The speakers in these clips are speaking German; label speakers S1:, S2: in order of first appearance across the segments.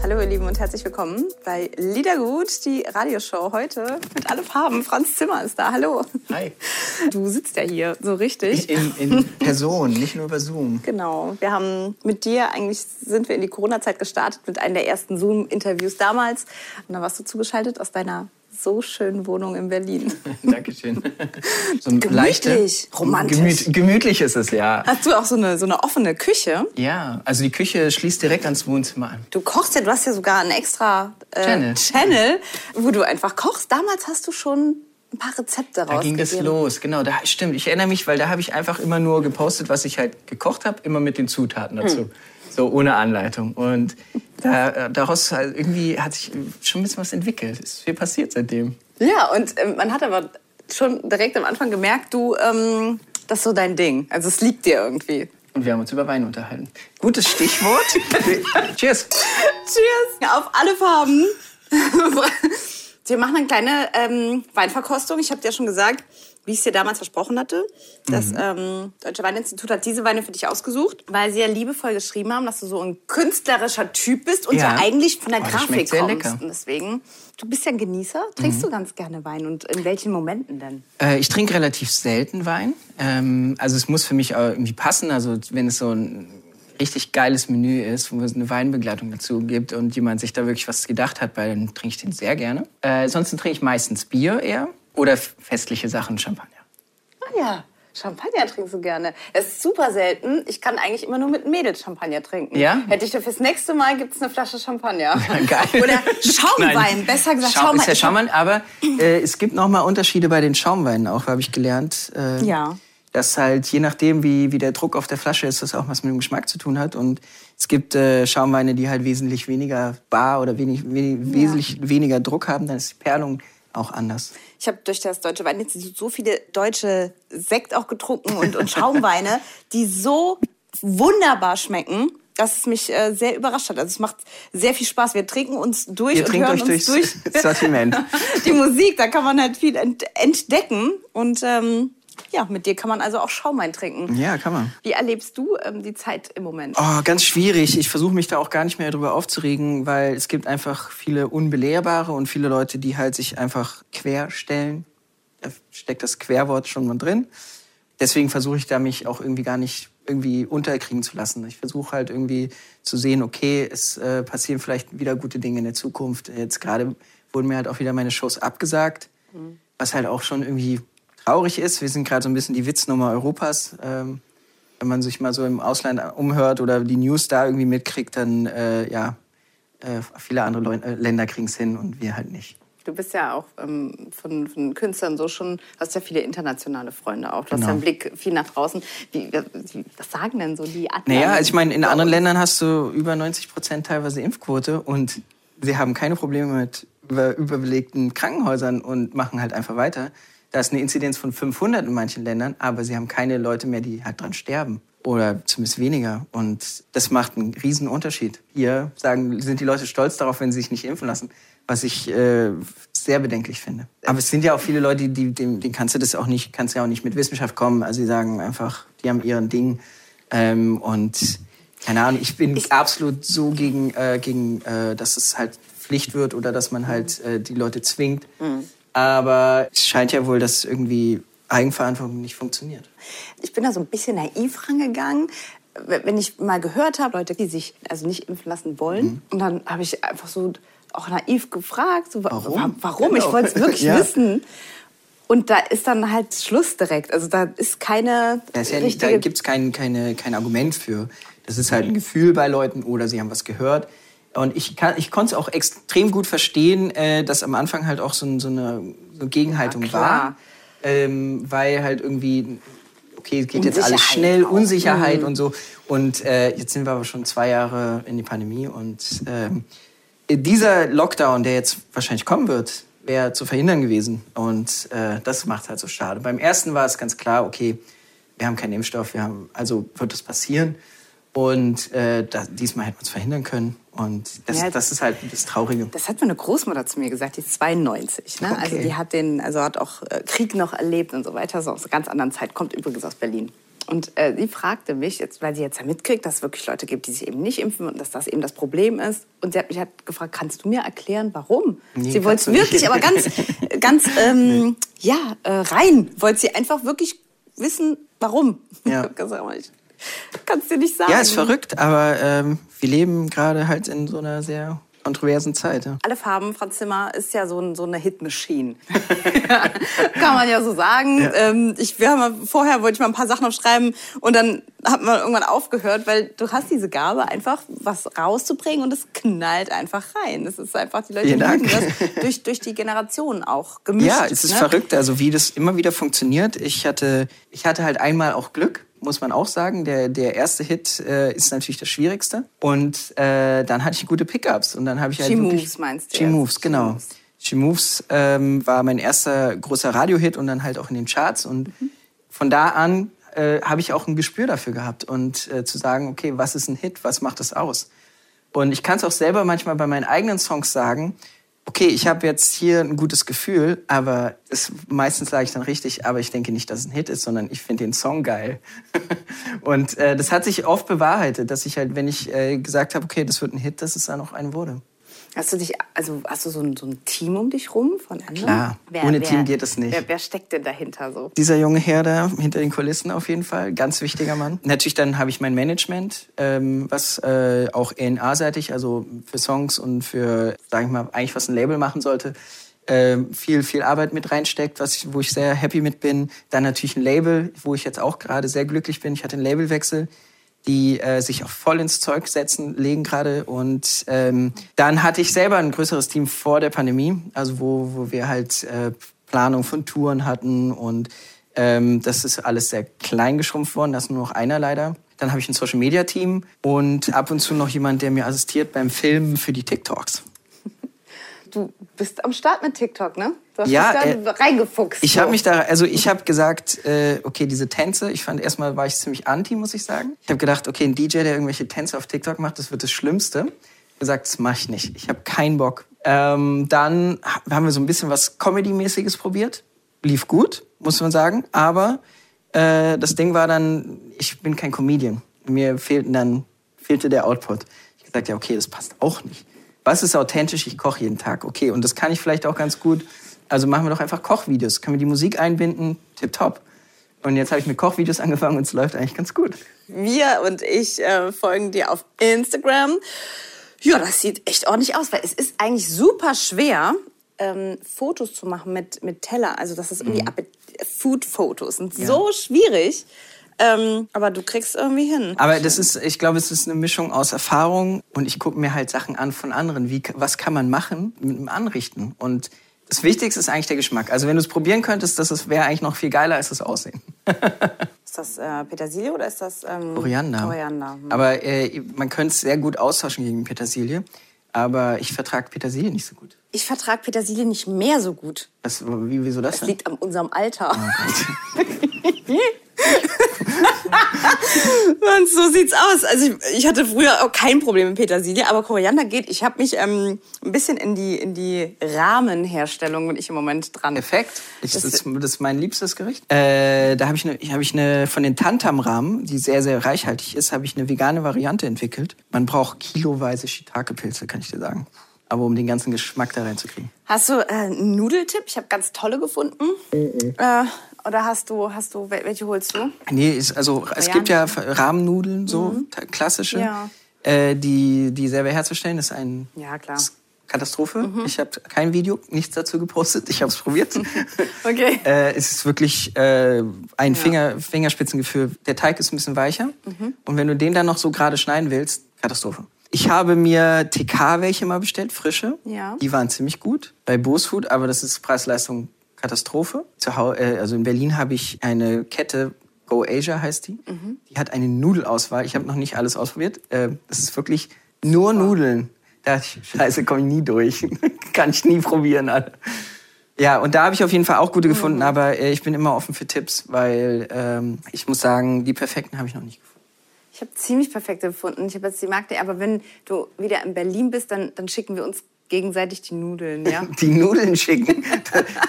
S1: Hallo ihr Lieben und herzlich willkommen bei Liedergut, die Radioshow heute mit alle Farben. Franz Zimmer ist da, hallo.
S2: Hi.
S1: Du sitzt ja hier so richtig.
S2: In, in Person, nicht nur über Zoom.
S1: Genau. Wir haben mit dir, eigentlich sind wir in die Corona-Zeit gestartet mit einem der ersten Zoom-Interviews damals. Und da warst du zugeschaltet aus deiner so schönen Wohnung in Berlin.
S2: Dankeschön. So ein
S1: Gemütlich,
S2: leichte-
S1: romantisch.
S2: Gemüt, gemütlich ist es, ja.
S1: Hast du auch so eine, so eine offene Küche?
S2: Ja, also die Küche schließt direkt ans Wohnzimmer an.
S1: Du kochst ja, du hast ja sogar einen extra äh,
S2: Channel.
S1: Channel, wo du einfach kochst. Damals hast du schon ein paar Rezepte
S2: Da ging das los, genau. Da, stimmt, ich erinnere mich, weil da habe ich einfach immer nur gepostet, was ich halt gekocht habe, immer mit den Zutaten dazu.
S1: Hm.
S2: So ohne Anleitung. Und da, äh, daraus halt irgendwie hat sich schon ein bisschen was entwickelt. Ist viel passiert seitdem.
S1: Ja, und ähm, man hat aber schon direkt am Anfang gemerkt, du, ähm, das ist so dein Ding. Also es liegt dir irgendwie.
S2: Und wir haben uns über Wein unterhalten. Gutes Stichwort. Cheers.
S1: Cheers! Auf alle Farben. Wir machen eine kleine ähm, Weinverkostung. Ich habe dir ja schon gesagt, wie ich es dir damals versprochen hatte. Das ähm, Deutsche Weininstitut hat diese Weine für dich ausgesucht, weil sie ja liebevoll geschrieben haben, dass du so ein künstlerischer Typ bist und ja,
S2: Ja.
S1: eigentlich von der
S2: Oh,
S1: Grafik kommst.
S2: lecker. Mhm.
S1: Und deswegen, du bist ja ein Genießer. Trinkst du ganz gerne Wein und in welchen Momenten denn?
S2: Äh, ich trinke relativ selten Wein. Ähm, also es muss für mich irgendwie passen. Also wenn es so ein richtig geiles Menü ist, wo es eine Weinbegleitung dazu gibt und jemand sich da wirklich was gedacht hat, weil dann trinke ich den sehr gerne. Äh, sonst trinke ich meistens Bier eher oder festliche Sachen, Champagner.
S1: Ah ja, Champagner trinkst du gerne. Das ist super selten. Ich kann eigentlich immer nur mit Mädels Champagner trinken.
S2: Ja?
S1: Hätte ich fürs nächste Mal gibt's eine Flasche Champagner.
S2: Geil.
S1: Oder Schaumwein,
S2: Nein.
S1: besser gesagt
S2: Schaum,
S1: Schaumwein.
S2: ist ja Schaumwein, aber äh, es gibt noch mal Unterschiede bei den Schaumweinen auch, habe ich gelernt. Äh,
S1: Ja.
S2: Dass halt je nachdem, wie, wie der Druck auf der Flasche ist, das auch was mit dem Geschmack zu tun hat. Und es gibt äh, Schaumweine, die halt wesentlich weniger bar oder wenig, wenig, wesentlich weniger Druck haben, dann ist die Perlung auch anders.
S1: Ich habe durch das Deutsche Weininstitut so viele deutsche Sekt auch getrunken und, und Schaumweine, die so wunderbar schmecken, dass es mich äh, sehr überrascht hat. Also es macht sehr viel Spaß. Wir trinken uns durch
S2: Ihr
S1: und hören uns durch
S2: Sortiment.
S1: die Musik. Da kann man halt viel ent entdecken. Und ähm, ja, mit dir kann man also auch Schaumwein trinken.
S2: Ja, kann man.
S1: Wie erlebst du ähm, die Zeit im Moment?
S2: Oh, ganz schwierig. Ich versuche mich da auch gar nicht mehr drüber aufzuregen, weil es gibt einfach viele Unbelehrbare und viele Leute, die halt sich einfach querstellen. Da steckt das Querwort schon mal drin. Deswegen versuche ich da mich auch irgendwie gar nicht irgendwie unterkriegen zu lassen. Ich versuche halt irgendwie zu sehen, okay, es äh, passieren vielleicht wieder gute Dinge in der Zukunft. Jetzt gerade wurden mir halt auch wieder meine Shows abgesagt, was halt auch schon irgendwie traurig ist. Wir sind gerade so ein bisschen die Witznummer Europas. Ähm, wenn man sich mal so im Ausland umhört oder die News da irgendwie mitkriegt, dann äh, ja, äh, viele andere Leu äh, Länder kriegen es hin und wir halt nicht.
S1: Du bist ja auch ähm, von, von Künstlern so schon, hast ja viele internationale Freunde auch. Du hast
S2: Genau.
S1: ja einen Blick viel nach draußen. Wie, wie, was sagen denn so die anderen?
S2: Naja, also ich meine, in anderen? Ländern hast du über 90 Prozent teilweise Impfquote und sie haben keine Probleme mit über, überbelegten Krankenhäusern und machen halt einfach weiter. Da ist eine Inzidenz von 500 in manchen Ländern, aber sie haben keine Leute mehr, die halt dran sterben. Oder zumindest weniger. Und das macht einen riesen Unterschied. Hier sagen, sind die Leute stolz darauf, wenn sie sich nicht impfen lassen. Was ich äh, sehr bedenklich finde. Aber es sind ja auch viele Leute, die, dem, denen kannst du das auch nicht, kannst ja auch nicht mit Wissenschaft kommen. Also sie sagen einfach, die haben ihren Ding. Ähm, und keine Ahnung, ich bin absolut so gegen, äh, gegen äh, dass es halt Pflicht wird oder dass man halt äh, die Leute zwingt. Aber es scheint ja wohl, dass irgendwie Eigenverantwortung nicht funktioniert.
S1: Ich bin da so ein bisschen naiv rangegangen. Wenn ich mal gehört habe, Leute, die sich also nicht impfen lassen wollen,
S2: Mhm.
S1: und dann habe ich einfach so auch naiv gefragt, so, wa-
S2: Warum?
S1: wa- warum? Ich
S2: Genau.
S1: wollte es wirklich
S2: Ja.
S1: wissen. Und da ist dann halt Schluss direkt. Also da ist keine
S2: Da, ist ja nicht, da gibt es kein, keine, kein Argument für. Das ist halt ein Gefühl bei Leuten oder sie haben was gehört. Und ich, kann- ich konnte es auch extrem gut verstehen, äh, dass am Anfang halt auch so, so eine, so eine Gegenhaltung
S1: Ja,
S2: war. Ähm, weil halt irgendwie, okay, es geht jetzt alles schnell,
S1: auch.
S2: Unsicherheit
S1: Mhm.
S2: und so. Und äh, jetzt sind wir aber schon zwei Jahre in die Pandemie und ähm, dieser Lockdown, der jetzt wahrscheinlich kommen wird, wäre zu verhindern gewesen. Und äh, das macht halt so schade. Beim ersten war es ganz klar, okay, wir haben keinen Impfstoff, wir haben, also wird das passieren. Und äh, da, diesmal hätten wir es verhindern können. Und das,
S1: Ja,
S2: das ist halt das Traurige.
S1: Das hat meine Großmutter zu mir gesagt, die ist 92. Ne? Also
S2: Okay.
S1: die hat den, also hat auch äh, Krieg noch erlebt und so weiter, so aus einer ganz anderen Zeit, kommt übrigens aus Berlin. Und äh, sie fragte mich, jetzt, weil sie jetzt ja mitkriegt, dass es wirklich Leute gibt, die sich eben nicht impfen und dass das eben das Problem ist. Und sie hat mich halt gefragt, kannst du mir erklären, warum?
S2: Nee,
S1: sie wollte
S2: nicht.
S1: wirklich, aber ganz, ganz, ähm, ja, äh, rein. Wollte sie einfach wirklich wissen, warum.
S2: Ja.
S1: Ich hab gesagt, ich kann's dir nicht sagen.
S2: Ja, ist verrückt, aber ähm, wir leben gerade halt in so einer sehr kontroversen Zeit. Ja.
S1: Alle Farben, Franz Zimmer, ist ja so, ein, so eine Hitmaschine. Kann man ja so sagen. Ähm, ich, wir haben mal, vorher wollte ich mal ein paar Sachen aufschreiben und dann hat man irgendwann aufgehört, weil du hast diese Gabe, einfach was rauszubringen und es knallt einfach rein. Es ist einfach, die Leute lieben das durch, durch die Generationen auch gemischt.
S2: Ja, es ist
S1: ne?
S2: verrückt, also wie das immer wieder funktioniert. Ich hatte, ich hatte halt einmal auch Glück, muss man auch sagen. Der, der erste Hit äh, ist natürlich das Schwierigste. Und äh, dann hatte ich gute Pickups. Und dann habe ich halt
S1: She
S2: wirklich...
S1: Moves meinst du
S2: She
S1: jetzt?
S2: Moves,
S1: She
S2: genau.
S1: Moves.
S2: She Moves ähm, war mein erster großer Radiohit und dann halt auch in den Charts. Und
S1: Mhm.
S2: von da an äh, habe ich auch ein Gespür dafür gehabt. Und äh, zu sagen, okay, was ist ein Hit, was macht das aus? Und ich kann es auch selber manchmal bei meinen eigenen Songs sagen, okay, ich habe jetzt hier ein gutes Gefühl, aber es, meistens sage ich dann richtig, aber ich denke nicht, dass es ein Hit ist, sondern ich finde den Song geil. und äh, das hat sich oft bewahrheitet, dass ich halt, wenn ich äh, gesagt habe, okay, das wird ein Hit, dass es dann auch ein wurde.
S1: Hast du dich, also hast du so ein, so ein Team um dich rum von anderen?
S2: Klar, ohne Team geht es nicht.
S1: Wer, wer steckt denn dahinter so?
S2: Dieser junge Herr da hinter den Kulissen auf jeden Fall, ganz wichtiger Mann. Natürlich dann habe ich mein Management, ähm, was äh, auch A&R-seitig, also für Songs und für, sage ich mal, eigentlich was ein Label machen sollte, ähm, viel, viel Arbeit mit reinsteckt, was ich, wo ich sehr happy mit bin. Dann natürlich ein Label, wo ich jetzt auch gerade sehr glücklich bin. Ich hatte einen Labelwechsel die äh, sich auch voll ins Zeug setzen, legen gerade. Und ähm, dann hatte ich selber ein größeres Team vor der Pandemie, also wo, wo wir halt äh, Planung von Touren hatten und ähm, das ist alles sehr klein geschrumpft worden, da ist nur noch einer leider. Dann habe ich ein Social-Media-Team und ab und zu noch jemand, der mir assistiert beim Filmen für die TikToks.
S1: Du bist am Start mit TikTok, ne? Du hast
S2: Ja,
S1: dich da
S2: äh,
S1: reingefuchst.
S2: Ich
S1: so.
S2: habe mich da, also ich habe gesagt, äh, okay, diese Tänze, ich fand erstmal war ich ziemlich anti, muss ich sagen. Ich habe gedacht, okay, ein DJ, der irgendwelche Tänze auf TikTok macht, das wird das Schlimmste. Gesagt, das mache ich nicht. Ich habe keinen Bock. Ähm, dann ha- haben wir so ein bisschen was Comedy-mäßiges probiert. Lief gut, muss man sagen. Aber äh, das Ding war dann, ich bin kein Comedian. Mir fehlten dann fehlte der Output. Ich hab gesagt, ja, okay, das passt auch nicht. Was ist authentisch? Ich koche jeden Tag. Okay, und das kann ich vielleicht auch ganz gut. Also machen wir doch einfach Kochvideos. Können wir die Musik einbinden? Tipptopp. Und jetzt habe ich mit Kochvideos angefangen und es läuft eigentlich ganz gut.
S1: Wir und ich äh, folgen dir auf Instagram. Ja, das sieht echt ordentlich aus, weil es ist eigentlich super schwer, ähm, Fotos zu machen mit, mit Teller. Also das ist irgendwie
S2: Mhm.
S1: Food-Fotos sind so schwierig. Ähm, aber du kriegst irgendwie hin.
S2: Aber das ist, ich glaube, es ist eine Mischung aus Erfahrung und ich gucke mir halt Sachen an von anderen. Wie, was kann man machen mit dem Anrichten? Und das Wichtigste ist eigentlich der Geschmack. Also wenn du es probieren könntest, das wäre eigentlich noch viel geiler als das Aussehen.
S1: Ist das äh, Petersilie oder ist das ähm,
S2: Koriander.
S1: Koriander. Hm.
S2: Aber äh, man könnte es sehr gut austauschen gegen Petersilie. Aber ich vertrage Petersilie nicht so gut.
S1: Ich vertrage Petersilie nicht mehr so gut.
S2: Was, wie, wieso das
S1: Das
S2: denn?
S1: liegt an unserem Alter.
S2: Oh
S1: Mann, so sieht's aus. Also ich, ich hatte früher auch kein Problem mit Petersilie, aber Koriander geht. Ich habe mich ähm, ein bisschen in die in die Rahmenherstellung bin ich im Moment dran.
S2: Perfekt. Ich, das,
S1: Das-
S2: ist, das ist mein liebstes Gericht. Äh, da habe ich, eine, hab ich eine von den Tantam-Rahmen, die sehr, sehr reichhaltig ist, habe ich eine vegane Variante entwickelt. Man braucht kiloweise Shiitake-Pilze, kann ich dir sagen. Aber um den ganzen Geschmack da reinzukriegen.
S1: Hast du äh, einen Nudeltipp? Ich habe ganz tolle gefunden. Äh, oder hast du hast du wel- welche holst du?
S2: Nee, ist, also es gibt ja Rahmennudeln, so ta- klassische,
S1: Ja.
S2: äh, die, die selber herzustellen. Ist ein
S1: Ja, klar.
S2: Katastrophe. Ich habe kein Video, nichts dazu gepostet. Ich habe es probiert.
S1: Okay.
S2: Äh, es ist wirklich äh, ein Finger, Fingerspitzengefühl. Der Teig ist ein bisschen weicher.
S1: Mhm.
S2: Und wenn du den dann noch so gerade schneiden willst, Katastrophe. Ich habe mir TK welche mal bestellt, frische.
S1: Ja.
S2: Die waren ziemlich gut bei Bose Food, aber das ist Preis-Leistung Katastrophe. Äh, also in Berlin habe ich eine Kette, Go Asia heißt die.
S1: Mhm.
S2: Die hat eine Nudelauswahl. Ich habe noch nicht alles ausprobiert. Äh, das ist wirklich nur Nudeln. Da, scheiße, komme ich nie durch. Kann ich nie probieren. Alle. Ja, und da habe ich auf jeden Fall auch
S1: Mhm.
S2: gute gefunden, aber äh, ich bin immer offen für Tipps, weil ähm, ich muss sagen, die perfekten habe ich noch nicht gefunden.
S1: Ich habe ziemlich perfekte gefunden. Ich habe jetzt die Magde, aber wenn du wieder in Berlin bist, dann, dann schicken wir uns gegenseitig die Nudeln, ja?
S2: Die Nudeln schicken.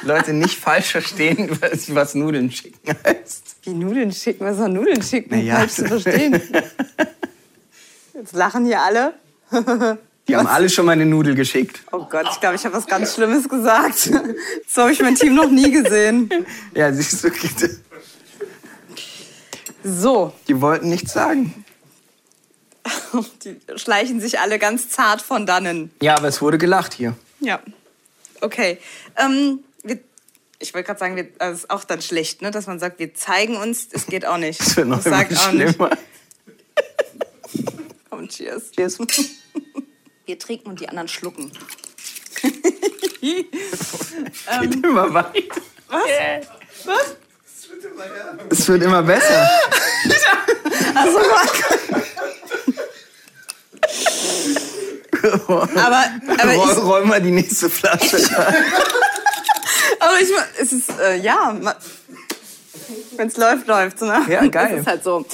S2: Leute nicht falsch verstehen, was, was Nudeln schicken heißt.
S1: Wie Nudeln schicken? Was soll Nudeln schicken?
S2: Na ja.
S1: Falsch zu verstehen. Jetzt lachen hier alle.
S2: Die haben alle schon mal eine Nudel geschickt.
S1: Oh Gott, ich glaube, ich habe was ganz Schlimmes gesagt. So habe ich mein Team noch nie gesehen.
S2: Ja, siehst du,
S1: So,
S2: die wollten nichts sagen.
S1: die schleichen sich alle ganz zart von dannen.
S2: Ja, aber es wurde gelacht hier.
S1: Ja. Okay. Ähm, wir, ich wollte gerade sagen, wir, das ist auch dann schlecht, ne? dass man sagt, wir zeigen uns, es geht auch nicht.
S2: Es wird noch
S1: Das
S2: immer
S1: sagt auch nicht.
S2: schlimmer.
S1: Komm, cheers.
S2: Cheers.
S1: Wir trinken und die anderen schlucken.
S2: Geht immer weiter.
S1: Was? Was?
S2: Es wird immer besser.
S1: Also, aber, aber
S2: Roll,
S1: ich,
S2: roll mal die nächste Flasche.
S1: aber ich, es ist, äh, ja, wenn es läuft, läuft. Ne?
S2: Ja, geil.
S1: Das ist halt so.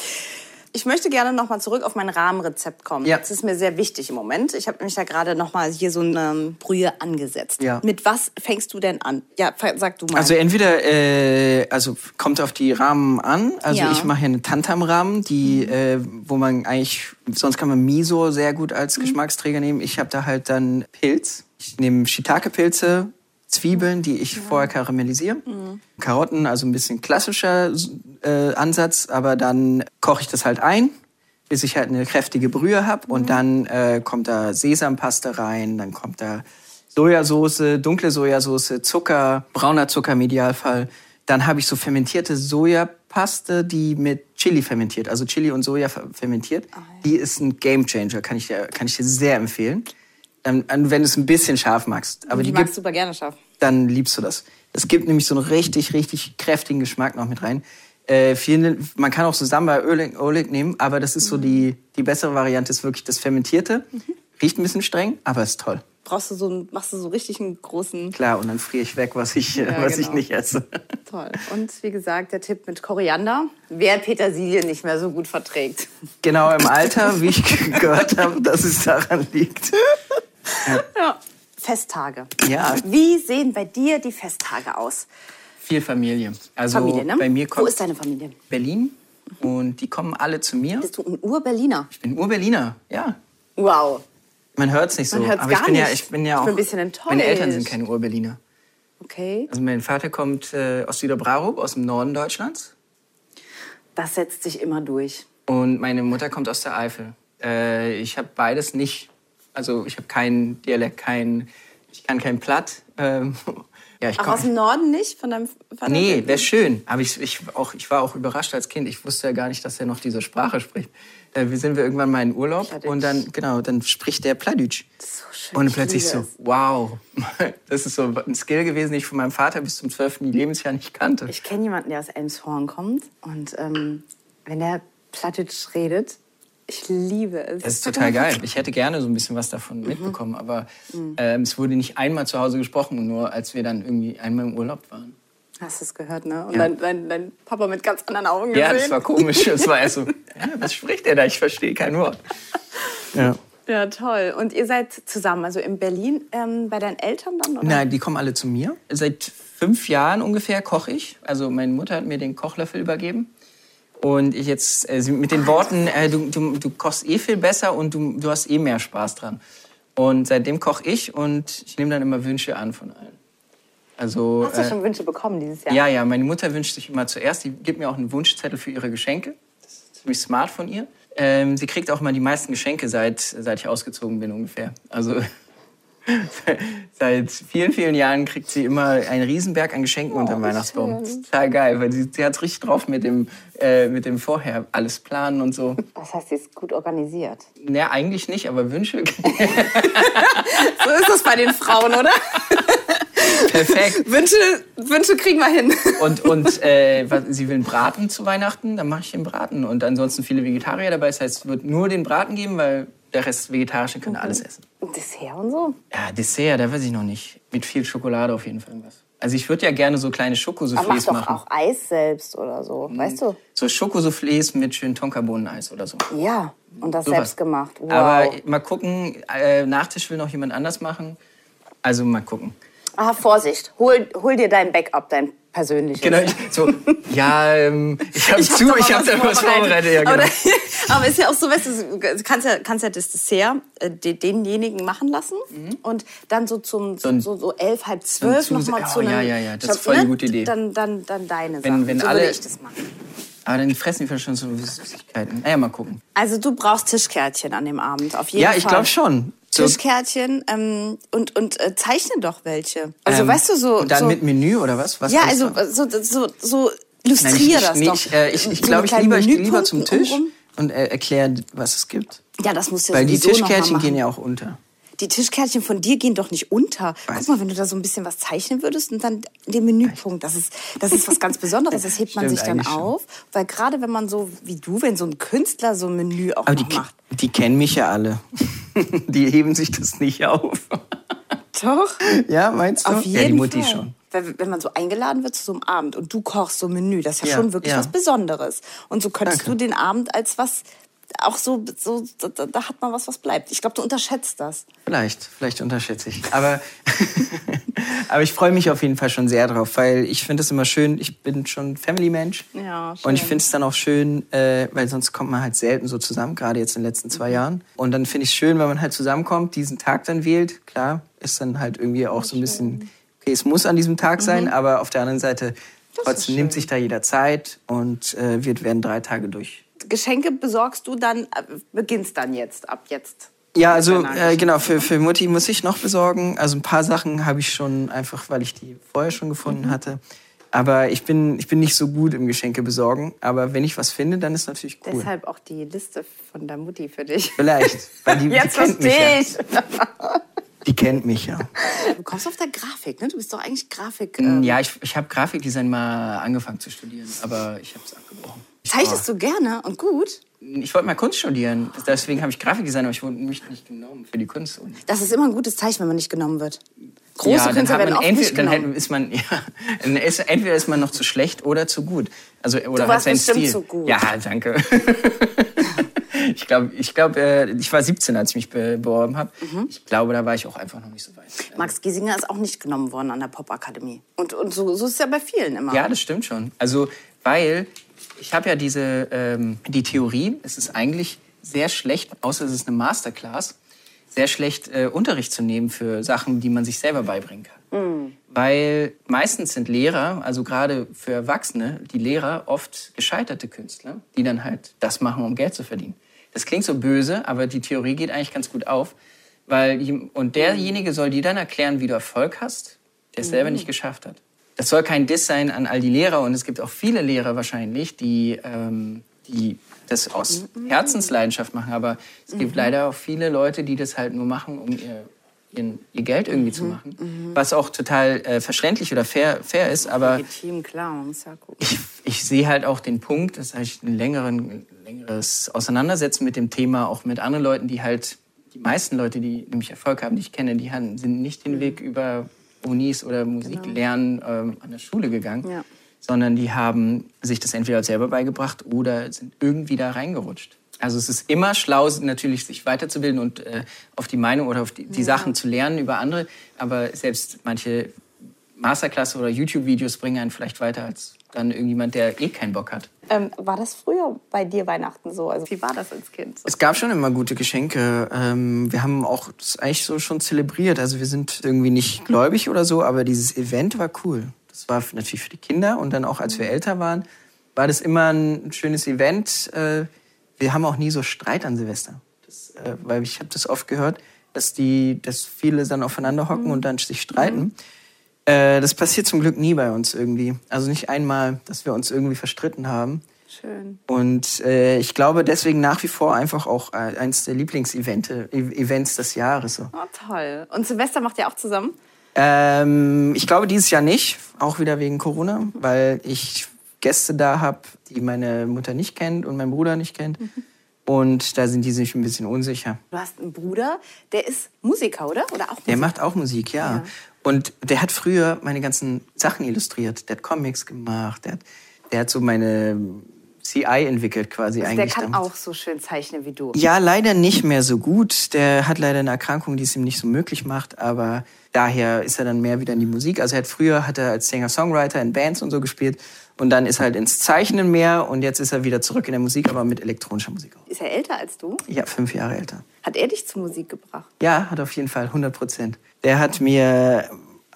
S1: Ich möchte gerne noch mal zurück auf mein Rahmenrezept kommen.
S2: Ja.
S1: Das ist mir sehr wichtig im Moment. Ich habe nämlich da gerade noch mal hier so eine ähm, Brühe angesetzt.
S2: Ja.
S1: Mit was fängst du denn an? Ja, sag du mal.
S2: Also entweder, äh, also kommt auf die Rahmen an. Also
S1: Ja. Mhm.
S2: ich mache hier eine Tantam-Rahmen, die, äh, wo man eigentlich, sonst kann man Miso sehr gut als Geschmacksträger nehmen. Ich habe da halt dann Pilz. Ich nehme Shiitake-Pilze, Zwiebeln, die ich vorher karamellisiere.
S1: Mhm.
S2: Karotten, also ein bisschen klassischer äh, Ansatz, aber dann koche ich das halt ein, bis ich halt eine kräftige Brühe habe.
S1: Mhm.
S2: Und dann äh, kommt da Sesampaste rein, dann kommt da Sojasauce, dunkle Sojasauce, Zucker, brauner Zucker im Idealfall. Dann habe ich so fermentierte Sojapaste, die mit Chili fermentiert, also Chili und Soja fer- fermentiert. Die ist ein Gamechanger, kann ich dir, kann ich dir sehr empfehlen. Ähm, wenn du es ein bisschen scharf magst. Aber
S1: die
S2: die
S1: magst
S2: gibt,
S1: super gerne scharf.
S2: dann liebst du das. Es gibt nämlich so einen richtig, richtig kräftigen Geschmack noch mit rein. Äh, viele, man kann auch so Samba Oleg, Oleg nehmen, aber das ist so die, die bessere Variante, ist wirklich das Fermentierte. Riecht ein bisschen streng, aber ist toll.
S1: Brauchst du so, einen- machst du so richtig einen großen
S2: Klar, und dann friere ich weg, was ich,
S1: Ja,
S2: was ich
S1: genau.
S2: nicht esse.
S1: Toll. Und wie gesagt, der Tipp mit Koriander. Wer Petersilie nicht mehr so gut verträgt.
S2: Genau im Alter, wie ich gehört habe, dass es daran liegt.
S1: Ja. Festtage.
S2: Ja.
S1: Wie sehen bei dir die Festtage aus?
S2: Viel Familie. Also
S1: Familie, ne?
S2: bei mir kommt
S1: Wo ist deine Familie?
S2: Berlin und die kommen alle zu mir.
S1: Bist du ein Ur-Berliner?
S2: Ich bin Ur-Berliner, ja.
S1: Wow.
S2: Man hört es nicht so.
S1: Man hört's
S2: aber ich
S1: gar
S2: bin ja,
S1: nicht.
S2: ich bin ja
S1: Ich
S2: auch.
S1: bin ein bisschen enttäuscht.
S2: Meine Eltern sind keine Ur-Berliner.
S1: Okay.
S2: Also mein Vater kommt äh, aus Süderbrarup, aus dem Norden Deutschlands.
S1: Das setzt sich immer durch.
S2: Und meine Mutter kommt aus der Eifel. Äh, ich habe beides nicht. Also ich habe keinen Dialekt, kein, ich kann kein Platt. Ähm, ja, ich
S1: Auch aus dem Norden nicht? Von deinem Vater?
S2: Nee, wäre schön. Aber ich, ich, auch, ich war auch überrascht als Kind. Ich wusste ja gar nicht, dass er noch diese Sprache spricht. Äh, wir sind wir irgendwann mal in Urlaub
S1: Plattdeutsch.
S2: und dann, genau, dann spricht der Plattdeutsch.
S1: So schön.
S2: Und
S1: ich
S2: plötzlich so, wow, das ist so ein Skill gewesen, den ich von meinem Vater bis zum 12. Lebensjahr nicht kannte.
S1: Ich kenne jemanden, der aus Elmshorn kommt. Und ähm, wenn der Plattdeutsch redet, ich liebe es.
S2: Das ist total geil. Ich hätte gerne so ein bisschen was davon mitbekommen, aber ähm, es wurde nicht einmal zu Hause gesprochen, nur als wir dann irgendwie einmal im Urlaub waren.
S1: Hast du es gehört, ne? Und
S2: Ja.
S1: dein, dein, dein Papa mit ganz anderen Augen gesehen.
S2: Ja, das war komisch. Es war erst so, ja, was spricht er da? Ich verstehe kein Wort. Ja.
S1: Ja, toll. Und ihr seid zusammen, also in Berlin, ähm, bei deinen Eltern dann? Oder?
S2: Nein, die kommen alle zu mir. Seit fünf Jahren ungefähr koche ich. Also meine Mutter hat mir den Kochlöffel übergeben. Und ich jetzt äh, sie- mit den Worten, äh, du, du, du kochst eh viel besser und du, du hast eh mehr Spaß dran. Und seitdem koche ich und ich nehme dann immer Wünsche an von allen. Also,
S1: Hast du
S2: äh,
S1: schon Wünsche bekommen dieses Jahr?
S2: ja, ja, meine Mutter wünscht sich immer zuerst. Die gibt mir auch einen Wunschzettel für ihre Geschenke. Das ist ziemlich smart von ihr. Ähm, sie kriegt auch mal die meisten Geschenke, seit, seit ich ausgezogen bin ungefähr. Also seit vielen, vielen Jahren kriegt sie immer einen Riesenberg an Geschenken unter dem Weihnachtsbaum. Total geil, weil sie, sie hat richtig drauf mit dem, äh, mit dem Vorher alles planen und so.
S1: Das heißt, sie ist gut organisiert.
S2: Naja, eigentlich nicht, aber Wünsche.
S1: So ist das bei den Frauen, oder?
S2: Perfekt.
S1: Wünsche, Wünsche kriegen wir hin.
S2: Und, und äh, was- sie will einen Braten zu Weihnachten, dann mache ich den Braten. Und ansonsten viele Vegetarier dabei. Das heißt, es wird nur den Braten geben, weil der Rest Vegetarische können alles essen.
S1: Und Dessert und so?
S2: Ja, Dessert, da weiß ich noch nicht. Mit viel Schokolade auf jeden Fall was. Also ich würde ja gerne so kleine
S1: Aber
S2: Schokosoufflés machen.
S1: auch Eis selbst oder so, weißt du?
S2: So Schokosoufflés mit schön Tonkabohneneis oder so.
S1: Ja, und das
S2: Sowas.
S1: selbst gemacht. Wow.
S2: Aber mal gucken, äh, Nachtisch will noch jemand anders machen. Also mal gucken.
S1: ah, Vorsicht, hol, hol dir dein Backup, dein persönliches.
S2: Genau, ich, so, ja, ähm, ich habe zu, ich habe da was vorbereitet. Ja, genau.
S1: Aber, ist ja auch so, weißt du, du kannst ja, kannst ja das Dessert äh, de- denjenigen machen lassen und dann so zum so, so, so elf, halb zwölf nochmal
S2: oh,
S1: zu einem...
S2: ja, ja, ja, das ist voll die gute Idee.
S1: Dann, dann, dann deine
S2: Wenn-
S1: Sachen.
S2: wenn
S1: so
S2: alle-
S1: würde ich das machen.
S2: Aber dann fressen die vielleicht schon so Süßigkeiten. Naja, mal gucken.
S1: Also du brauchst Tischkärtchen an dem Abend, auf jeden
S2: Ja,
S1: Fall.
S2: ich glaube schon.
S1: Tischkärtchen ähm, und, und äh, zeichne doch welche. Also
S2: ähm,
S1: weißt du, so...
S2: Und dann
S1: so,
S2: mit Menü oder was? was
S1: Ja, also so, so, so illustrier
S2: Nein, ich,
S1: das
S2: nee,
S1: doch.
S2: ich, äh, ich, ich glaube, ich lieber, ich lieber zum Tisch
S1: umrum.
S2: Und äh, erkläre, was es gibt.
S1: Ja, das musst du ja
S2: Weil die Tischkärtchen gehen ja auch unter.
S1: Die Tischkärtchen von dir gehen doch nicht unter.
S2: Weiß
S1: Guck mal, wenn du da so ein bisschen was zeichnen würdest und dann den Menüpunkt, das ist, das ist was ganz Besonderes. Das hebt man
S2: Stimmt
S1: sich dann
S2: eigentlich schon.
S1: auf. Weil gerade wenn man so wie du, wenn so ein Künstler so ein Menü auch
S2: Aber die,
S1: macht.
S2: die kennen mich ja alle. die heben sich das nicht auf.
S1: Doch.
S2: ja, meinst du?
S1: Auf jeden
S2: ja, die Mutti
S1: Fall.
S2: schon.
S1: Wenn, wenn man so eingeladen wird zu so einem Abend und du kochst so ein Menü, das ist ja,
S2: Ja,
S1: schon wirklich
S2: ja.
S1: was Besonderes. Und so könntest
S2: Danke.
S1: du den Abend als was auch so, so da, da hat man was, was bleibt. Ich glaube, du unterschätzt das.
S2: Vielleicht, vielleicht unterschätze ich. Aber, aber ich freue mich auf jeden Fall schon sehr drauf, weil ich finde es immer schön, ich bin schon Family-Mensch.
S1: Ja, schön.
S2: Und ich finde es dann auch schön, äh, weil sonst kommt man halt selten so zusammen, gerade jetzt in den letzten
S1: Mhm.
S2: zwei Jahren. Und dann finde ich es schön, wenn man halt zusammenkommt, diesen Tag dann wählt. Klar, ist dann halt irgendwie auch so ein bisschen, okay, es muss an diesem Tag sein, aber auf der anderen Seite trotzdem nimmt sich da jeder Zeit und äh, wir werden drei Tage durch.
S1: Geschenke besorgst du dann, äh, beginnst dann jetzt, ab jetzt.
S2: Ja, also äh, genau, für, für Mutti muss ich noch besorgen. Also ein paar Sachen habe ich schon einfach, weil ich die vorher schon gefunden hatte. Aber ich bin, ich bin nicht so gut im Geschenke besorgen. Aber wenn ich was finde, dann ist natürlich cool.
S1: Deshalb auch die Liste von der Mutti für dich.
S2: Vielleicht. Weil die,
S1: Jetzt
S2: die kennt mich ja. Die kennt mich ja.
S1: Du kommst auf der Grafik, ne? Du bist doch eigentlich Grafik. Ähm,
S2: Ja, ich, ich habe Grafikdesign mal angefangen zu studieren, aber ich habe es abgebrochen. Ich,
S1: Zeichnest du gerne und gut?
S2: ich wollte mal Kunst studieren. Deswegen habe ich Grafikdesign, aber ich wurde mich nicht genommen für die Kunst.
S1: Das ist immer ein gutes Zeichen, wenn man nicht genommen wird. Große
S2: ja, dann
S1: Künstler
S2: hat
S1: werden oft
S2: entweder, dann hätte- ist man, ja, ist, entweder ist man noch zu schlecht oder zu gut. Also, oder halt
S1: warst
S2: sein
S1: bestimmt
S2: Stil.
S1: zu gut.
S2: Ja, danke. ich glaube, ich, glaub, äh, ich war 17, als ich mich be beworben habe.
S1: Mhm.
S2: Ich glaube, da war ich auch einfach noch nicht so weit.
S1: Max Giesinger ist auch nicht genommen worden an der Popakademie. Und, und so, so ist es ja bei vielen immer.
S2: Ja, das stimmt schon. Also, weil ich habe ja diese ähm, die Theorie, es ist eigentlich sehr schlecht, außer es ist eine Masterclass, sehr schlecht äh, Unterricht zu nehmen für Sachen, die man sich selber beibringen kann. Weil meistens sind Lehrer, also gerade für Erwachsene, die Lehrer oft gescheiterte Künstler, die dann halt das machen, um Geld zu verdienen. Das klingt so böse, aber die Theorie geht eigentlich ganz gut auf. Weil, und derjenige soll dir dann erklären, wie du Erfolg hast, der es selber nicht geschafft hat. Das soll kein Diss sein an all die Lehrer und es gibt auch viele Lehrer wahrscheinlich, die, ähm, die das aus Herzensleidenschaft machen. Aber es gibt leider auch viele Leute, die das halt nur machen, um ihr, ihren, ihr Geld irgendwie zu machen. Was auch total äh, verständlich oder fair, fair ist. Aber
S1: Legitim, klar,
S2: ich, ich sehe halt auch den Punkt, das heißt ein längeren, längeres Auseinandersetzen mit dem Thema, auch mit anderen Leuten, die halt, die meisten Leute, die nämlich Erfolg haben, die ich kenne, die haben, sind nicht den Weg über Unis oder Musiklernen ähm, an der Schule gegangen,
S1: Ja.
S2: Sondern die haben sich das entweder selber beigebracht oder sind irgendwie da reingerutscht. Also es ist immer schlau, natürlich sich weiterzubilden und äh, auf die Meinung oder auf die, die Sachen zu lernen über andere. Aber selbst manche Masterklasse oder YouTube-Videos bringen einen vielleicht weiter als dann irgendjemand, der eh keinen Bock hat.
S1: Ähm, war das früher bei dir Weihnachten so? Also wie war das als Kind?
S2: Es gab schon immer gute Geschenke. Ähm, wir haben auch das eigentlich so schon zelebriert. Also wir sind irgendwie nicht gläubig oder so, aber dieses Event war cool. Das war natürlich für die Kinder und dann auch als wir älter waren, war das immer ein schönes Event. Äh, wir haben auch nie so Streit an Silvester. Das, äh, weil ich habe das oft gehört, dass die, dass viele dann aufeinander hocken und dann sich streiten. Äh, das passiert zum Glück nie bei uns irgendwie. Also nicht einmal, dass wir uns irgendwie verstritten haben.
S1: Schön.
S2: Und äh, ich glaube deswegen nach wie vor einfach auch eins der Lieblingsevents Events des Jahres. So.
S1: Oh, toll. Und Silvester macht ihr auch zusammen?
S2: Ähm, ich glaube dieses Jahr nicht, auch wieder wegen Corona, weil ich Gäste da habe, die meine Mutter nicht kennt und mein Bruder nicht kennt. Und da sind die sich ein bisschen unsicher.
S1: Du hast einen Bruder, der ist Musiker, oder? Oder auch
S2: Der
S1: Musiker?
S2: macht auch Musik, ja. Und der hat früher meine ganzen Sachen illustriert. Der hat Comics gemacht, der hat, der hat so meine CI entwickelt quasi
S1: Also der
S2: eigentlich.
S1: kann
S2: damals.
S1: auch so schön zeichnen wie du.
S2: Ja, leider nicht mehr so gut. Der hat leider eine Erkrankung, die es ihm nicht so möglich macht, aber daher ist er dann mehr wieder in die Musik. Also er hat früher hat er als Singer-Songwriter in Bands und so gespielt und dann ist er halt ins Zeichnen mehr und jetzt ist er wieder zurück in der Musik, aber mit elektronischer Musik auch.
S1: Ist er älter als du?
S2: Ja, fünf Jahre älter.
S1: Hat er dich zur Musik gebracht?
S2: Ja, hat auf jeden Fall 100 Prozent. Der hat mir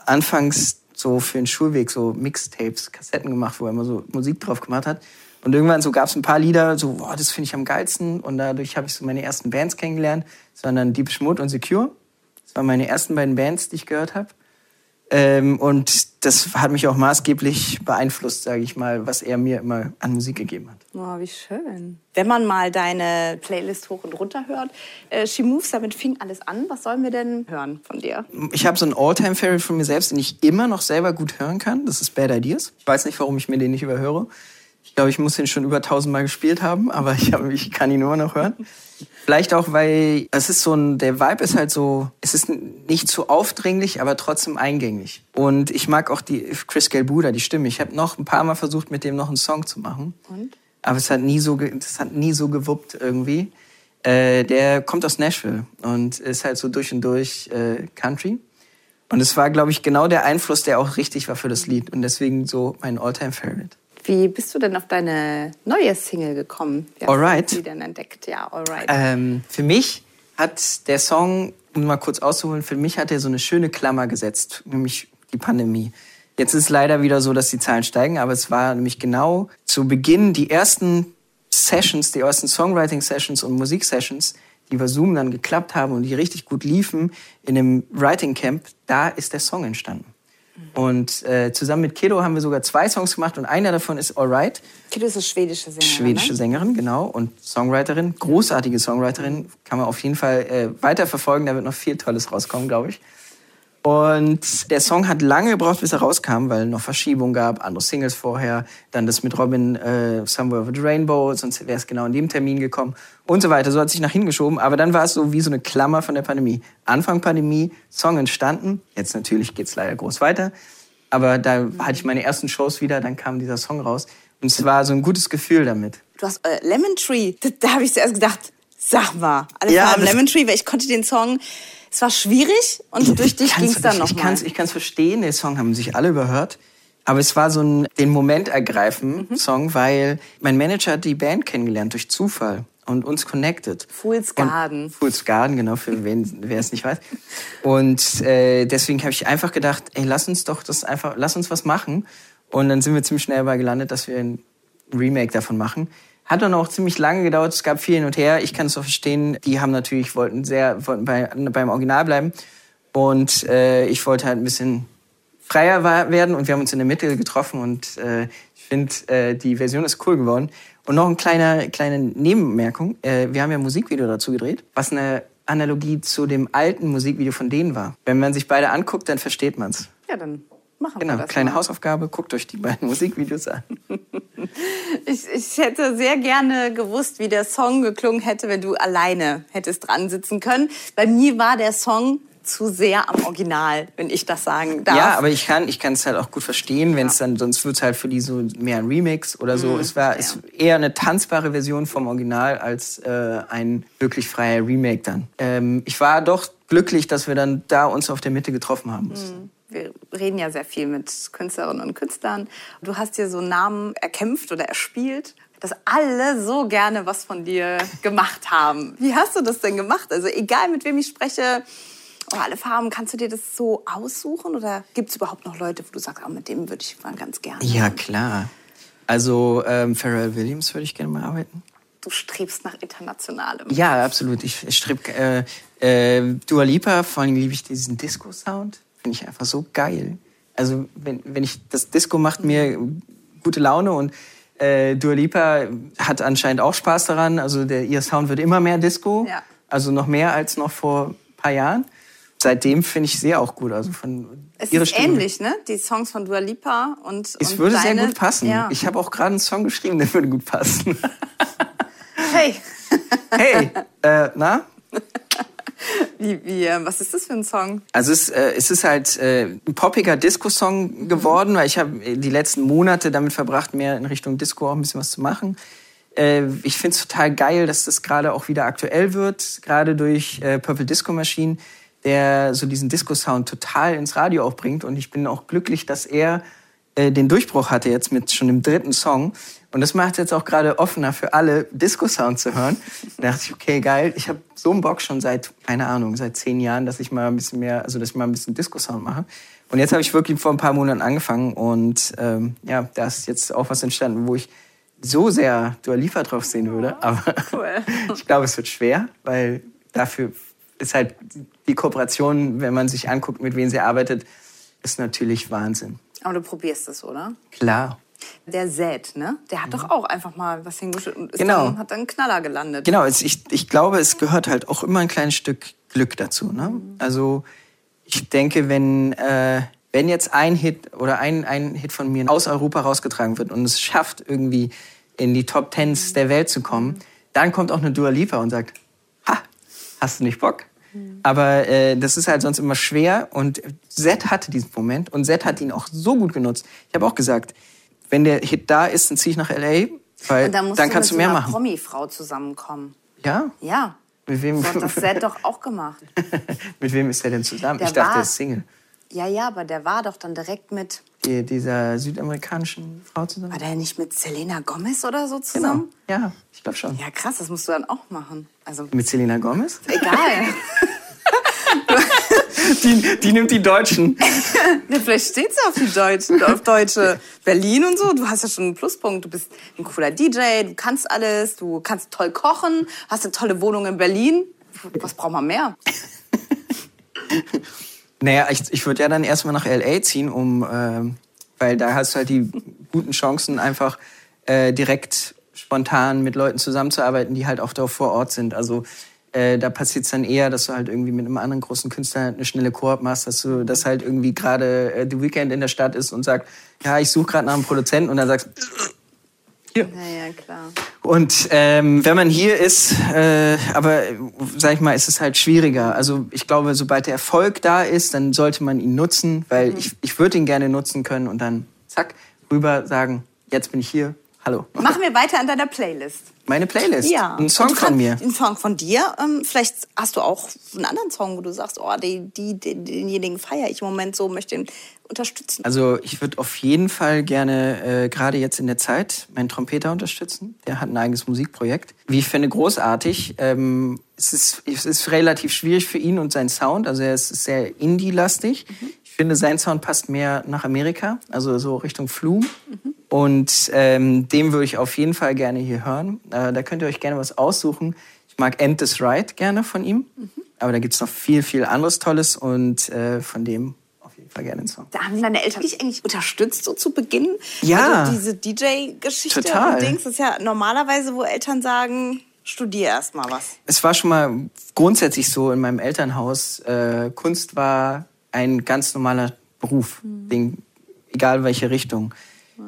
S2: anfangs so für den Schulweg so Mixtapes, Kassetten gemacht, wo er immer so Musik drauf gemacht hat. Und irgendwann so gab es ein paar Lieder, so, boah, das finde ich am geilsten. Und dadurch habe ich so meine ersten Bands kennengelernt. Das waren dann Deep Schmut und Secure. Das waren meine ersten beiden Bands, die ich gehört habe. Ähm, und das hat mich auch maßgeblich beeinflusst, sage ich mal, was er mir immer an Musik gegeben hat.
S1: Oh, wie schön. Wenn man mal deine Playlist hoch und runter hört, äh, She Moves, damit fing alles an. Was sollen wir denn hören von dir?
S2: Ich habe so einen All-Time-Favorite von mir selbst, den ich immer noch selber gut hören kann. Das ist Bad Ideas. Ich weiß nicht, warum ich mir den nicht überhöre. Ich glaube, ich muss den schon über tausendmal gespielt haben, aber ich, hab, ich kann ihn immer noch hören. Vielleicht auch, weil es ist so ein, der Vibe ist halt so, es ist nicht zu aufdringlich, aber trotzdem eingängig. Und ich mag auch die Chris Gelbuda, die Stimme. Ich habe noch ein paar Mal versucht, mit dem noch einen Song zu machen.
S1: Und?
S2: Aber es hat nie so, es hat nie so gewuppt irgendwie. Äh, der kommt aus Nashville und ist halt so durch und durch äh, Country. Und es war, glaube ich, genau der Einfluss, der auch richtig war für das Lied. Und deswegen so mein All-Time-Favorite.
S1: Wie bist du denn auf deine neue Single gekommen? Wie hast
S2: Alright.
S1: du die denn entdeckt? Ja, alright.
S2: Ähm, für mich hat der Song, um mal kurz auszuholen, für mich hat er so eine schöne Klammer gesetzt, nämlich die Pandemie. Jetzt ist es leider wieder so, dass die Zahlen steigen, aber es war nämlich genau zu Beginn die ersten Sessions, die ersten Songwriting-Sessions und Musik-Sessions, die über Zoom dann geklappt haben und die richtig gut liefen in dem Writing Camp, da ist der Song entstanden. Und äh, zusammen mit Kiddo haben wir sogar zwei Songs gemacht und einer davon ist Alright.
S1: Kiddo ist eine schwedische Sängerin.
S2: Schwedische
S1: ne?
S2: Sängerin, genau, und Songwriterin, großartige Songwriterin, kann man auf jeden Fall äh, weiterverfolgen, da wird noch viel Tolles rauskommen, glaube ich. Und der Song hat lange gebraucht, bis er rauskam, weil noch Verschiebungen gab, andere Singles vorher, dann das mit Robin äh, Somewhere Over the Rainbow, sonst wäre es genau in dem Termin gekommen und so weiter. So hat sich nach hingeschoben, aber dann war es so wie so eine Klammer von der Pandemie. Anfang Pandemie, Song entstanden, jetzt natürlich geht's leider groß weiter, aber da hatte ich meine ersten Shows wieder, dann kam dieser Song raus und es war so ein gutes Gefühl damit.
S1: Du hast äh, Lemon Tree. Da, da habe ich zuerst gedacht, sag mal, alle
S2: Ja,
S1: Lemon Tree, weil ich konnte den Song, es war schwierig und durch dich ging es dann noch
S2: ich kann's, ich kann's verstehen, den Song haben sich alle überhört. Aber es war so ein den Moment ergreifen
S1: Mhm.
S2: Song, weil mein Manager hat die Band kennengelernt durch Zufall und uns connected.
S1: Fool's
S2: Und-
S1: Garden.
S2: Fool's Garden, genau, für wen, wer es nicht weiß. Und äh, deswegen habe ich einfach gedacht, ey, lass uns doch das einfach, lass uns was machen. Und dann sind wir ziemlich schnell dabei gelandet, dass wir ein Remake davon machen. Hat dann auch ziemlich lange gedauert, es gab viel hin und her. Ich kann es auch verstehen, die haben natürlich, wollten sehr, wollten bei, beim Original bleiben. Und äh, ich wollte halt ein bisschen freier werden und wir haben uns in der Mitte getroffen und äh, ich finde, äh, die Version ist cool geworden. Und noch eine kleine, kleine Nebenmerkung. Äh, wir haben ja ein Musikvideo dazu gedreht, was eine Analogie zu dem alten Musikvideo von denen war. Wenn man sich beide anguckt, dann versteht man's.
S1: Ja, dann machen
S2: Genau,
S1: wir das
S2: kleine
S1: mal.
S2: Hausaufgabe, guckt euch die beiden Musikvideos an.
S1: Ich, ich hätte sehr gerne gewusst, wie der Song geklungen hätte, wenn du alleine hättest dran sitzen können. Bei mir war der Song zu sehr am Original, wenn ich das sagen darf.
S2: Ja, aber ich kann ich kann es halt auch gut verstehen, wenn es dann sonst wird's halt für die so mehr ein Remix oder so. es war es eher eine tanzbare Version vom Original als äh, ein wirklich freier Remake dann. Ähm, ich war doch glücklich, dass wir dann da uns auf der Mitte getroffen haben mussten.
S1: Wir reden ja sehr viel mit Künstlerinnen und Künstlern. Du hast dir so Namen erkämpft oder erspielt, dass alle so gerne was von dir gemacht haben. Wie hast du das denn gemacht? Also egal, mit wem ich spreche, oh, alle Farben, kannst du dir das so aussuchen? Oder gibt es überhaupt noch Leute, wo du sagst, oh, mit dem würde ich mal ganz gerne?
S2: Ja, klar. Also ähm, Pharrell Williams würde ich gerne mal arbeiten.
S1: Du strebst nach Internationalem.
S2: Ja, absolut. Ich streb äh, äh, Dua Lipa, vor allem liebe ich diesen Disco-Sound. Finde ich einfach so geil. Also wenn, wenn ich das Disco macht mir gute Laune und äh, Dua Lipa hat anscheinend auch Spaß daran. Also der, ihr Sound wird immer mehr Disco.
S1: Ja.
S2: Also noch mehr als noch vor ein paar Jahren. Seitdem finde ich sie auch gut. Also von
S1: Es
S2: ihre
S1: ist
S2: Stimme-
S1: ähnlich, ne? Die Songs von Dua Lipa und
S2: Es
S1: und
S2: würde
S1: deine,
S2: sehr gut passen.
S1: Ja.
S2: Ich habe auch gerade einen Song geschrieben, der würde gut passen.
S1: hey,
S2: Hey, äh, na?
S1: Wie, wie, äh, was ist das für ein Song?
S2: Also es, äh, es ist halt äh, ein poppiger Disco-Song geworden, weil ich habe die letzten Monate damit verbracht, mehr in Richtung Disco auch ein bisschen was zu machen. Äh, ich finde es total geil, dass das gerade auch wieder aktuell wird, gerade durch äh, Purple Disco Machine, der so diesen Disco-Sound total ins Radio auch bringt. Und ich bin auch glücklich, dass er äh, den Durchbruch hatte jetzt mit schon dem dritten Song. Und das macht es jetzt auch gerade offener für alle, Disco-Sound zu hören. Da dachte ich, okay, geil. Ich habe so einen Bock schon seit, keine Ahnung, seit zehn Jahren, dass ich mal ein bisschen mehr, also dass ich mal ein bisschen Disco-Sound mache. Und jetzt habe ich wirklich vor ein paar Monaten angefangen und ähm, ja, da ist jetzt auch was entstanden, wo ich so sehr Dua Lipa drauf sehen würde. Aber
S1: Cool.
S2: ich glaube, es wird schwer, weil dafür ist halt die Kooperation, wenn man sich anguckt, mit wem sie arbeitet, ist natürlich Wahnsinn.
S1: Aber du probierst es, oder?
S2: Klar.
S1: Der Zed, ne? Der hat doch auch einfach mal was hingeschüttet und ist
S2: Genau.
S1: dann, hat dann einen Knaller gelandet.
S2: Genau, ich, ich glaube, es gehört halt auch immer ein kleines Stück Glück dazu. Ne? Also ich denke, wenn, äh, wenn jetzt ein Hit oder ein, ein Hit von mir aus Europa rausgetragen wird und es schafft, irgendwie in die Top Tens der Welt zu kommen, dann kommt auch eine Dua Lipa und sagt, ha, hast du nicht Bock? Aber äh, das ist halt sonst immer schwer und Zed hatte diesen Moment und Zed hat ihn auch so gut genutzt. Ich habe auch gesagt, wenn der Hit da ist, dann ziehe ich nach L.A., weil
S1: Und dann musst
S2: dann
S1: du
S2: kannst
S1: mit
S2: du mehr
S1: so einer
S2: machen.
S1: Promi-Frau zusammenkommen.
S2: Ja?
S1: Ja.
S2: Mit wem,
S1: So hat das Zed doch auch gemacht.
S2: mit wem ist der denn zusammen?
S1: Der
S2: ich dachte, der ist Single.
S1: Ja, ja, aber der war doch dann direkt mit,
S2: Die, dieser südamerikanischen Frau zusammen?
S1: war der nicht mit Selena Gomez oder so
S2: Genau.
S1: zusammen?
S2: Ja, ich glaube schon.
S1: Ja, krass, das musst du dann auch machen. Also,
S2: Mit Selena Gomez?
S1: egal.
S2: Die, die nimmt die Deutschen.
S1: Ja, vielleicht steht sie auf die Deutschen, auf Deutsche. Berlin und so, du hast ja schon einen Pluspunkt. Du bist ein cooler DJ, du kannst alles, du kannst toll kochen, hast eine tolle Wohnung in Berlin. Was braucht man mehr?
S2: Naja, ich, ich würde ja dann erstmal nach L.A. ziehen, um, ähm, weil da hast du halt die guten Chancen, einfach äh, direkt spontan mit Leuten zusammenzuarbeiten, die halt auch da vor Ort sind. Also äh, da passiert es dann eher, dass du halt irgendwie mit einem anderen großen Künstler eine schnelle Koop machst, dass du das halt irgendwie gerade äh, The Weekend in der Stadt ist und sagt, ja, ich suche gerade nach einem Produzenten und dann sagst hier.
S1: Ja, ja, klar.
S2: Und ähm, wenn man hier ist, äh, aber sag ich mal, ist es halt schwieriger. Also ich glaube, sobald der Erfolg da ist, dann sollte man ihn nutzen, weil ich, ich würde ihn gerne nutzen können und dann zack, rüber sagen, jetzt bin ich hier, hallo.
S1: Machen wir weiter an deiner Playlist.
S2: Meine Playlist,
S1: Ja.
S2: ein Song von mir.
S1: Ein Song von dir. Ähm, vielleicht hast du auch einen anderen Song, wo du sagst, oh, die, die, den, denjenigen feiere ich im Moment so, möchte ihn unterstützen.
S2: Also ich würde auf jeden Fall gerne, äh, gerade jetzt in der Zeit, meinen Trompeter unterstützen. Der hat ein eigenes Musikprojekt. Wie ich finde, großartig. Ähm, es, ist, es ist relativ schwierig für ihn und seinen Sound. Also er ist sehr Indie-lastig. Ich finde, sein Sound passt mehr nach Amerika, also so Richtung Flume. Und ähm, dem würde ich auf jeden Fall gerne hier hören. Äh, da könnt ihr euch gerne was aussuchen. Ich mag End This Right gerne von ihm. Aber da gibt's noch viel, viel anderes Tolles und äh, von dem auf jeden Fall gerne einen Song.
S1: Da haben deine Eltern dich eigentlich unterstützt, so zu Beginn?
S2: Ja.
S1: Also diese DJ-Geschichte
S2: Total.
S1: und Dings, ist ja normalerweise, wo Eltern sagen, studier erst mal was.
S2: Es war schon mal grundsätzlich so in meinem Elternhaus, äh, Kunst war ein ganz normaler Beruf, den, egal welche Richtung.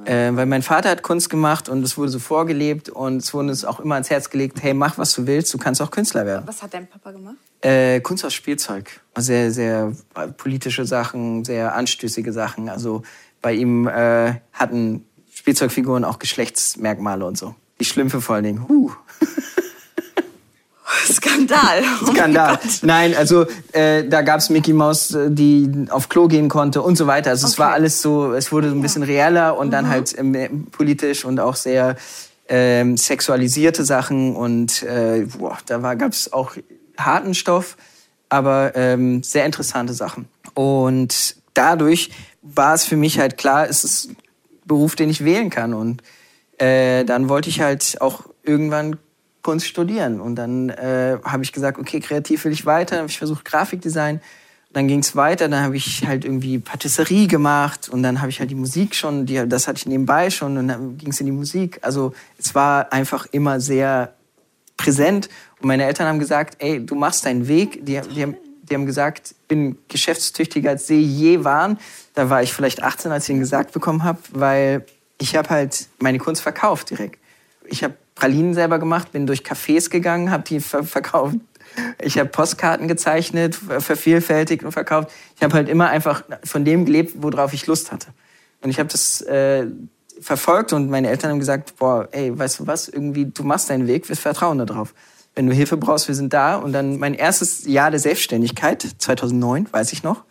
S2: Äh, weil mein Vater hat Kunst gemacht und es wurde so vorgelebt und es wurde uns auch immer ans Herz gelegt, hey, mach was du willst, du kannst auch Künstler werden.
S1: Was hat dein Papa gemacht?
S2: Äh, Kunst aus Spielzeug. Sehr, sehr äh, politische Sachen, sehr anstößige Sachen. Also bei ihm äh, hatten Spielzeugfiguren auch Geschlechtsmerkmale und so. Die Schlümpfe vor allen Dingen. Huh.
S1: Skandal.
S2: Skandal. Nein, also äh, da gab's Mickey Mouse, äh, die auf Klo gehen konnte und so weiter. Also es
S1: Okay.
S2: war alles so, es wurde so ein bisschen reeller und dann halt ähm, politisch und auch sehr ähm, sexualisierte Sachen und äh, boah, da war, gab's auch harten Stoff, aber ähm, sehr interessante Sachen. Und dadurch war es für mich halt klar, es ist ein Beruf, den ich wählen kann und äh, dann wollte ich halt auch irgendwann Kunst studieren. Und dann äh, habe ich gesagt, okay, kreativ will ich weiter. Dann habe ich versucht, Grafikdesign. Dann ging es weiter, dann habe ich halt irgendwie Patisserie gemacht und dann habe ich halt die Musik schon, die, das hatte ich nebenbei schon und dann ging es in die Musik. Also es war einfach immer sehr präsent und meine Eltern haben gesagt, ey, du machst deinen Weg. Die, die, haben, die haben gesagt, ich bin geschäftstüchtiger als sie je waren. Da war ich vielleicht 18, als ich ihn gesagt bekommen habe, weil ich habe halt meine Kunst verkauft direkt. Ich habe Pralinen selber gemacht, bin durch Cafés gegangen, habe die ver verkauft. Ich habe Postkarten gezeichnet, vervielfältigt und verkauft. Ich habe halt immer einfach von dem gelebt, worauf ich Lust hatte. Und ich habe das äh, verfolgt und meine Eltern haben gesagt, boah, ey, weißt du was, irgendwie, du machst deinen Weg, wir vertrauen darauf. Wenn du Hilfe brauchst, wir sind da. Und dann mein erstes Jahr der Selbstständigkeit, 2009, weiß ich noch,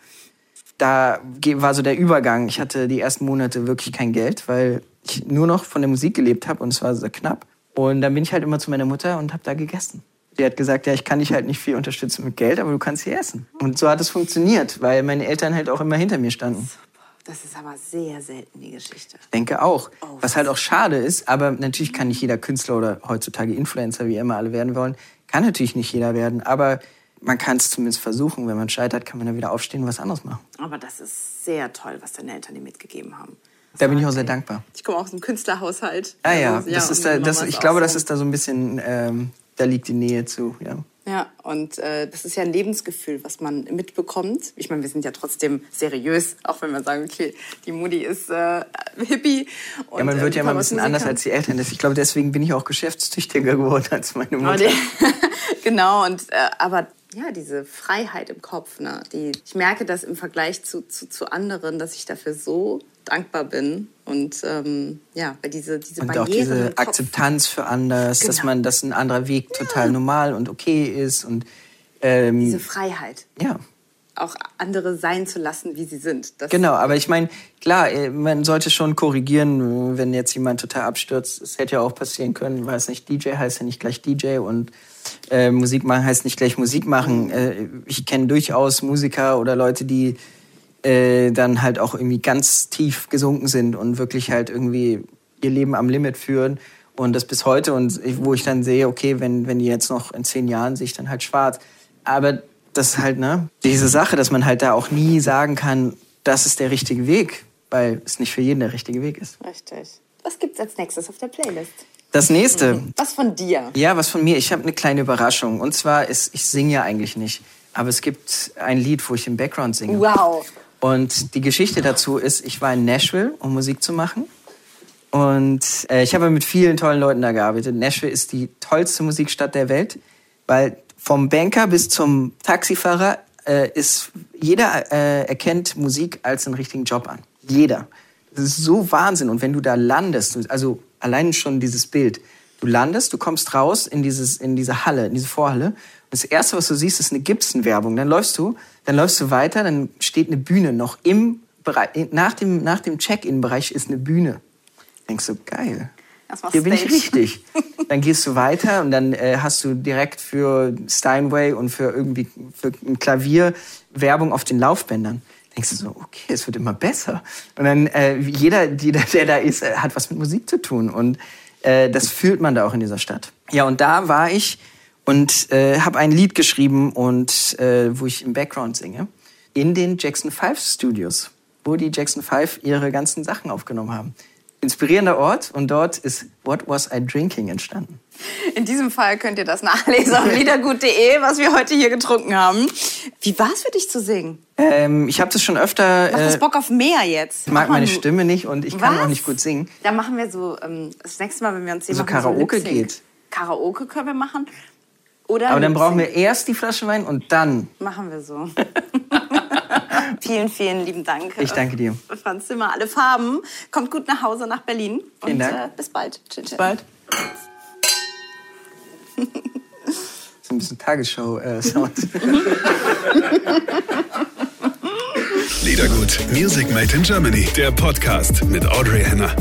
S2: da war so der Übergang. Ich hatte die ersten Monate wirklich kein Geld, weil ich nur noch von der Musik gelebt habe und es war sehr knapp. Und dann bin ich halt immer zu meiner Mutter und habe da gegessen. Die hat gesagt, ja, ich kann dich halt nicht viel unterstützen mit Geld, aber du kannst hier essen. Und so hat es funktioniert, weil meine Eltern halt auch immer hinter mir standen.
S1: Das ist aber sehr selten die Geschichte.
S2: Ich denke auch. Was halt auch schade ist, aber natürlich kann nicht jeder Künstler oder heutzutage Influencer, wie immer alle werden wollen, kann natürlich nicht jeder werden, aber man kann es zumindest versuchen. Wenn man scheitert, kann man dann wieder aufstehen und was anderes machen.
S1: Aber das ist sehr toll, was deine Eltern dir mitgegeben haben.
S2: Da bin ich auch sehr dankbar.
S1: Ich komme aus einem Künstlerhaushalt.
S2: Ah ja,
S1: Also,
S2: das
S1: und
S2: ist da, das, ich glaube,
S1: auch
S2: das ist da so ein bisschen, ähm, da liegt die Nähe zu. Ja.
S1: Ja, und äh, das ist ja ein Lebensgefühl, was man mitbekommt. Ich meine, wir sind ja trotzdem seriös, auch wenn wir sagen, okay, die Mutti ist äh, Hippie. Und,
S2: Ja, man wird
S1: äh,
S2: ja mal ein bisschen anders als die Eltern. Ich glaube, deswegen bin ich auch geschäftstüchtiger geworden als meine
S1: Aber
S2: Mutter.
S1: genau, und äh, aber ja, diese Freiheit im Kopf, ne, die, ich merke das im Vergleich zu, zu, zu anderen, dass ich dafür so dankbar bin. Und ähm, ja, weil diese, diese
S2: Und
S1: Barrieren
S2: auch diese Akzeptanz für anders, dass
S1: Genau.
S2: man, dass ein anderer Weg total normal und okay ist und ähm,
S1: diese Freiheit,
S2: ja.
S1: auch andere sein zu lassen, wie sie sind. Das,
S2: Genau, aber ich meine, klar, äh, man sollte schon korrigieren, wenn jetzt jemand total abstürzt. Es hätte ja auch passieren können, weiß nicht, DJ heißt ja nicht gleich DJ und äh, Musik machen heißt nicht gleich Musik machen. Äh, ich kenne durchaus Musiker oder Leute, die äh, dann halt auch irgendwie ganz tief gesunken sind und wirklich halt irgendwie ihr Leben am Limit führen und das bis heute und wo ich dann sehe, okay, wenn, wenn die jetzt noch in zehn Jahren sehe ich dann halt schwarz. Aber das ist halt, ne, diese Sache, dass man halt da auch nie sagen kann, das ist der richtige Weg, weil es nicht für jeden der richtige Weg ist.
S1: Richtig. Was gibt's als nächstes auf der Playlist?
S2: Das nächste,
S1: Was von dir?
S2: ja, was von mir, ich habe eine kleine Überraschung. Und zwar ist, ich singe ja eigentlich nicht, aber es gibt ein Lied, wo ich im Background singe.
S1: Wow.
S2: Und die Geschichte dazu ist, ich war in Nashville, um Musik zu machen. Und äh, ich habe mit vielen tollen Leuten da gearbeitet. Nashville ist die tollste Musikstadt der Welt, weil vom Banker bis zum Taxifahrer äh, ist jeder äh, erkennt Musik als einen richtigen Job an. Jeder. Das ist so Wahnsinn. Und wenn du da landest, also allein schon dieses Bild, du landest, du kommst raus in, dieses, in diese Halle, in diese Vorhalle. Und das Erste, was du siehst, ist eine Gibson-Werbung. Dann läufst du, dann läufst du weiter, dann steht eine Bühne noch im Bereich, nach dem, nach dem Check-in-Bereich ist eine Bühne. Denkst du, geil. Hier bin ich richtig. Dann gehst du weiter und dann äh, hast du direkt für Steinway und für irgendwie für ein Klavier Werbung auf den Laufbändern. Denkst du so, okay, es wird immer besser. Und dann äh, jeder, jeder, der da ist, äh, hat was mit Musik zu tun und äh, das fühlt man da auch in dieser Stadt. Ja, und da war ich und äh, habe ein Lied geschrieben und äh, wo ich im Background singe in den Jackson 5 Studios, wo die Jackson 5 ihre ganzen Sachen aufgenommen haben. Inspirierender Ort und dort ist What Was I Drinking entstanden.
S1: In diesem Fall könnt ihr das nachlesen auf liedergut.de, was wir heute hier getrunken haben. Wie war es für dich zu singen?
S2: Ähm, ich habe das schon öfter.
S1: Macht das
S2: Äh,
S1: Bock auf mehr jetzt?
S2: ich mag meine
S1: so-
S2: Stimme nicht und ich kann
S1: Was?
S2: auch nicht gut singen.
S1: Da machen wir so, ähm, das nächste Mal, wenn wir uns sehen,
S2: So
S1: machen wir
S2: Karaoke
S1: Lip-Sync.
S2: geht.
S1: Karaoke können wir machen. Oder
S2: Aber dann brauchen wir erst die Flasche Wein und dann.
S1: Machen wir so. vielen, vielen lieben Dank.
S2: Ich danke dir.
S1: äh, Franz Zimmer, alle Farben. Kommt gut nach Hause nach Berlin.
S2: Vielen
S1: und
S2: Dank.
S1: Äh, bis bald. Tschüss.
S2: Bis bald. so ein bisschen Tagesschau-Sound.
S3: Liedergut, Music Made in Germany, der Podcast mit Audrey Henner.